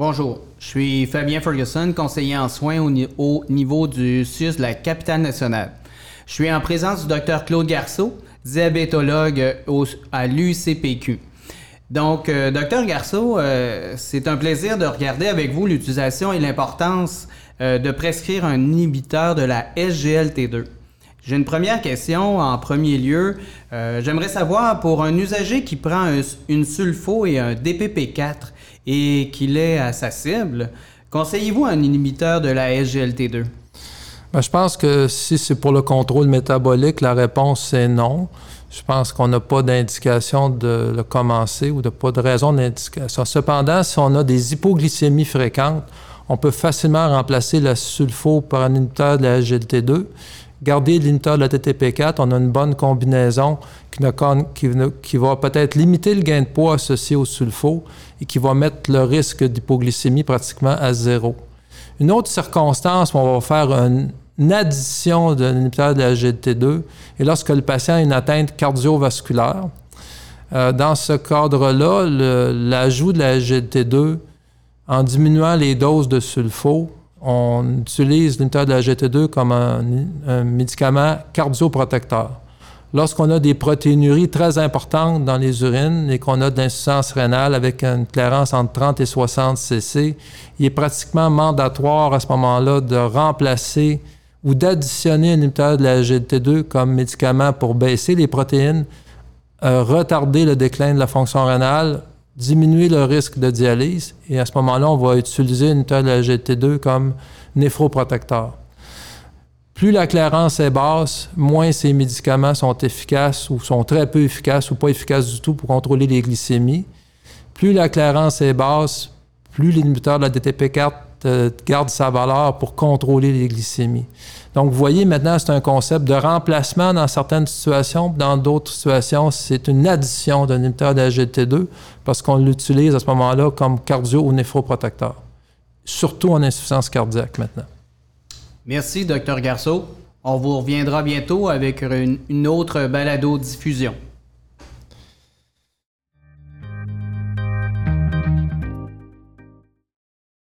Bonjour, je suis Fabien Ferguson, conseiller en soins au, niveau du CIUS de la capitale nationale. Je suis en présence du Dr Claude Garceau, diabétologue à l'UCPQ. Donc, euh, docteur Garceau, euh, c'est un plaisir de regarder avec vous l'utilisation et l'importance euh, de prescrire un inhibiteur de la SGLT2. J'ai une première question en premier lieu. J'aimerais savoir pour un usager qui prend une sulfo et un DPP4 et qu'il est à sa cible, conseillez-vous un inhibiteur de la SGLT2? Ben, je pense que si c'est pour le contrôle métabolique, la réponse c'est non. Je pense qu'on n'a pas d'indication de le commencer ou de pas de raison d'indication. Cependant, si on a des hypoglycémies fréquentes, on peut facilement remplacer la sulfo par un inhibiteur de la SGLT2. Garder l'inhibiteur de la TTP4, on a une bonne combinaison qui, va peut-être limiter le gain de poids associé au sulfo et qui va mettre le risque d'hypoglycémie pratiquement à zéro. Une autre circonstance où on va faire un, une addition d'un inhibiteur de la GT2 et lorsque le patient a une atteinte cardiovasculaire. Euh, dans ce cadre-là, l'ajout de la GT2, en diminuant les doses de sulfo, on utilise l'inhibiteur de la GT2 comme un, médicament cardioprotecteur. Lorsqu'on a des protéinuries très importantes dans les urines et qu'on a de l'insuffisance rénale avec une clairance entre 30 et 60 cc, il est pratiquement mandatoire à ce moment-là de remplacer ou d'additionner un de la GLT2 comme médicament pour baisser les protéines, euh, retarder le déclin de la fonction rénale, diminuer le risque de dialyse. Et à ce moment-là, on va utiliser un inhibiteur de la GLT2 comme néphroprotecteur. Plus la clairance est basse, moins ces médicaments sont efficaces ou sont très peu efficaces ou pas efficaces du tout pour contrôler les glycémies. Plus la clairance est basse, plus l'inhibiteur de la DTP4 euh, garde sa valeur pour contrôler les glycémies. Donc, vous voyez, maintenant, c'est un concept de remplacement dans certaines situations. Dans d'autres situations, c'est une addition d'un inhibiteur de la GT2 parce qu'on l'utilise à ce moment-là comme cardio ou néphroprotecteur, surtout en insuffisance cardiaque maintenant. Merci, Dr Garceau. On vous reviendra bientôt avec une, une autre balado-diffusion.